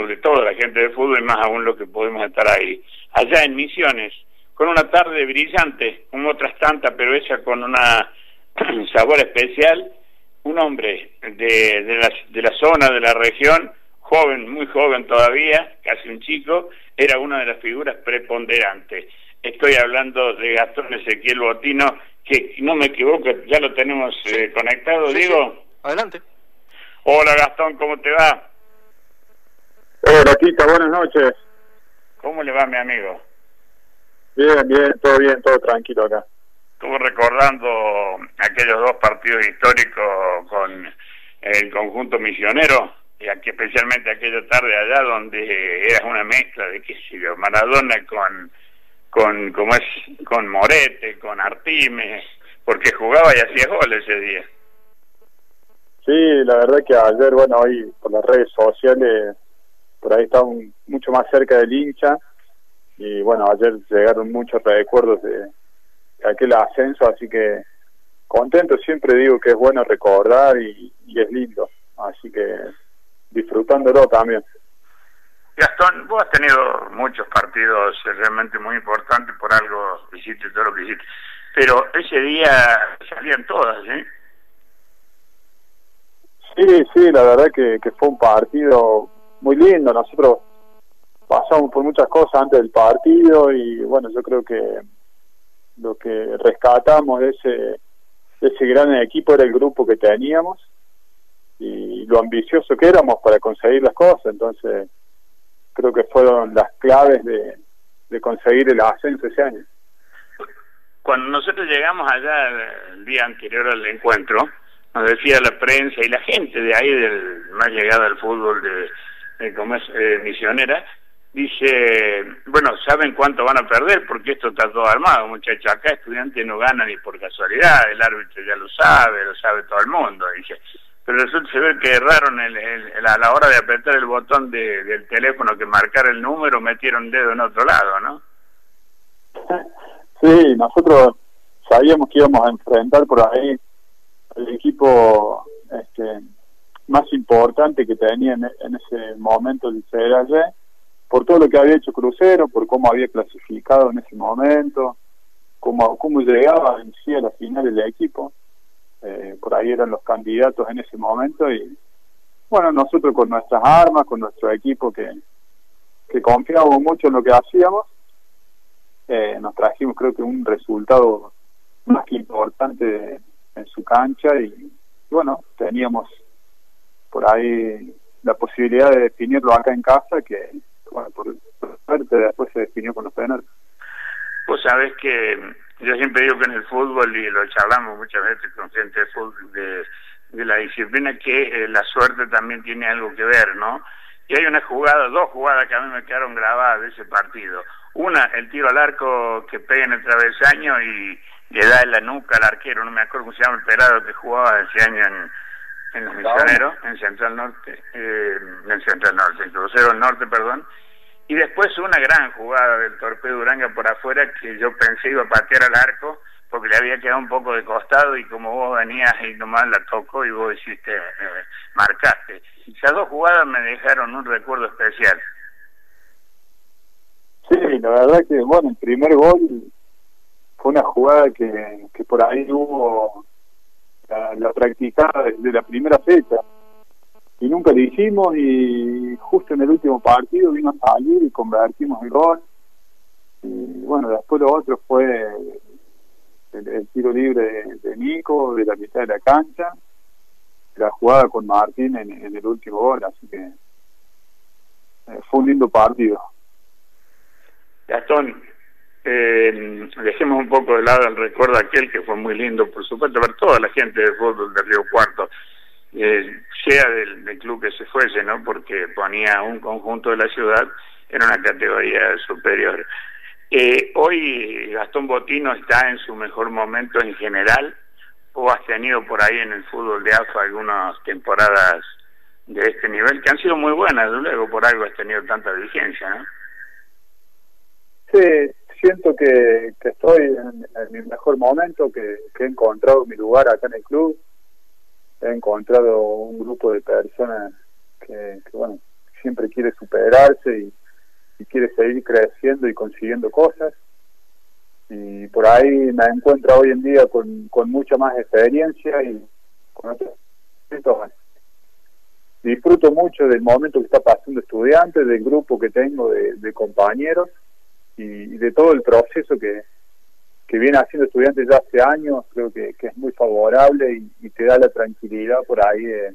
de toda la gente de fútbol y más aún lo que podemos estar ahí. Allá en Misiones, con una tarde brillante, como otras tantas, pero esa con un sabor especial, un hombre de, de, la, de la zona, de la región, joven, muy joven todavía, casi un chico, era una de las figuras preponderantes. Estoy hablando de Gastón Ezequiel Botino, que no me equivoco, ya lo tenemos eh, conectado, digo. Adelante. Hola Gastón, ¿cómo te va? Hola Tita, buenas noches. ¿Cómo le va mi amigo? Bien, bien, todo bien, todo tranquilo acá. Estuvo recordando aquellos dos partidos históricos con el conjunto misionero y aquí especialmente aquella tarde allá donde era una mezcla de qué sé yo, Maradona con con como es con Morete, con Artime, porque jugaba y hacía goles ese día. Sí, la verdad que ayer, bueno, hoy por las redes sociales, por ahí estaba mucho más cerca del hincha y bueno, ayer llegaron muchos recuerdos de, aquel ascenso, así que contento, siempre digo que es bueno recordar y, y es lindo, así que disfrutándolo también. Gastón, vos has tenido muchos partidos realmente muy importantes, por algo hiciste todo lo que hiciste, pero ese día salían todas, ¿eh? Sí, sí, la verdad que, que fue un partido muy lindo. Nosotros pasamos por muchas cosas antes del partido y bueno, yo creo que lo que rescatamos de ese, de ese gran equipo era el grupo que teníamos y lo ambicioso que éramos para conseguir las cosas. Entonces, creo que fueron las claves de, de conseguir el ascenso ese año. Cuando nosotros llegamos allá el día anterior al encuentro, nos decía la prensa y la gente de ahí, del más llegada al fútbol de, como es eh, misionera, dice, bueno, ¿saben cuánto van a perder? Porque esto está todo armado, muchachos. Acá estudiantes no ganan ni por casualidad, el árbitro ya lo sabe, lo sabe todo el mundo. Dice, pero resulta se que erraron el, a la hora de apretar el botón de, del teléfono que marcar el número, metieron dedo en otro lado, ¿no? Sí, nosotros sabíamos que íbamos a enfrentar por ahí el equipo este, más importante que tenía en, ese momento el Federal por todo lo que había hecho Crucero, por cómo había clasificado en ese momento, cómo, cómo llegaba en sí a la final del equipo. Eh, por ahí eran los candidatos en ese momento y bueno, nosotros con nuestras armas, con nuestro equipo que, que confiábamos mucho en lo que hacíamos, eh, nos trajimos creo que un resultado más que importante en su cancha y bueno, teníamos por ahí la posibilidad de definirlo acá en casa que bueno, por suerte después se definió con los penales. Pues sabes que yo siempre digo que en el fútbol, y lo charlamos muchas veces con gente de fútbol, de, la disciplina, que eh, la suerte también tiene algo que ver, ¿no? Y hay una jugada, dos jugadas que a mí me quedaron grabadas de ese partido. Una, el tiro al arco que pega en el travesaño y le da en la nuca al arquero, no me acuerdo cómo se llama el pelado que jugaba ese año en, en los misioneros, en Central Norte, eh, en Central Norte, en Crucero Norte, perdón, y después una gran jugada del Torpedo Uranga por afuera que yo pensé iba a patear al arco porque le había quedado un poco de costado y como vos venías y nomás la tocó y vos hiciste, eh, marcaste. Esas dos jugadas me dejaron un recuerdo especial. Sí, la verdad que, bueno, el primer gol fue una jugada que, que por ahí hubo la, la practicada desde la primera fecha. Y nunca lo hicimos y justo en el último partido vino a salir y convertimos el gol. Y bueno después lo otro fue el, tiro libre de, Nico de la mitad de la cancha. La jugada con Martín en, el último gol así que eh, fue un lindo partido. Gastón eh, dejemos un poco de lado el recuerdo aquel que fue muy lindo por supuesto ver toda la gente de fútbol de Río Cuarto eh, sea del, club que se fuese, ¿no? Porque ponía un conjunto de la ciudad en una categoría superior. Eh, hoy Gastón Botino está en su mejor momento en general, o has tenido por ahí en el fútbol de AFA algunas temporadas de este nivel que han sido muy buenas, luego por algo has tenido tanta vigencia, ¿no? Sí, siento que, estoy en, mi mejor momento, que he encontrado mi lugar acá en el club. He encontrado un grupo de personas que, bueno, siempre quiere superarse y, quiere seguir creciendo y consiguiendo cosas. Y por ahí me encuentro hoy en día con, con mucha más experiencia y con otros disfruto mucho del momento que está pasando estudiante, del grupo que tengo de, compañeros y, de todo el proceso que, que viene haciendo estudiantes ya hace años, creo que, es muy favorable y, te da la tranquilidad por ahí de,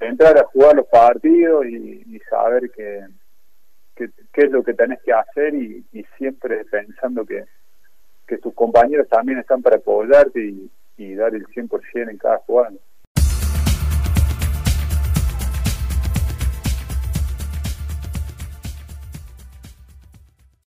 entrar a jugar los partidos y, saber que, qué es lo que tenés que hacer y, siempre pensando que, que tus compañeros también están para apoyarte y, dar el 100% en cada jugada.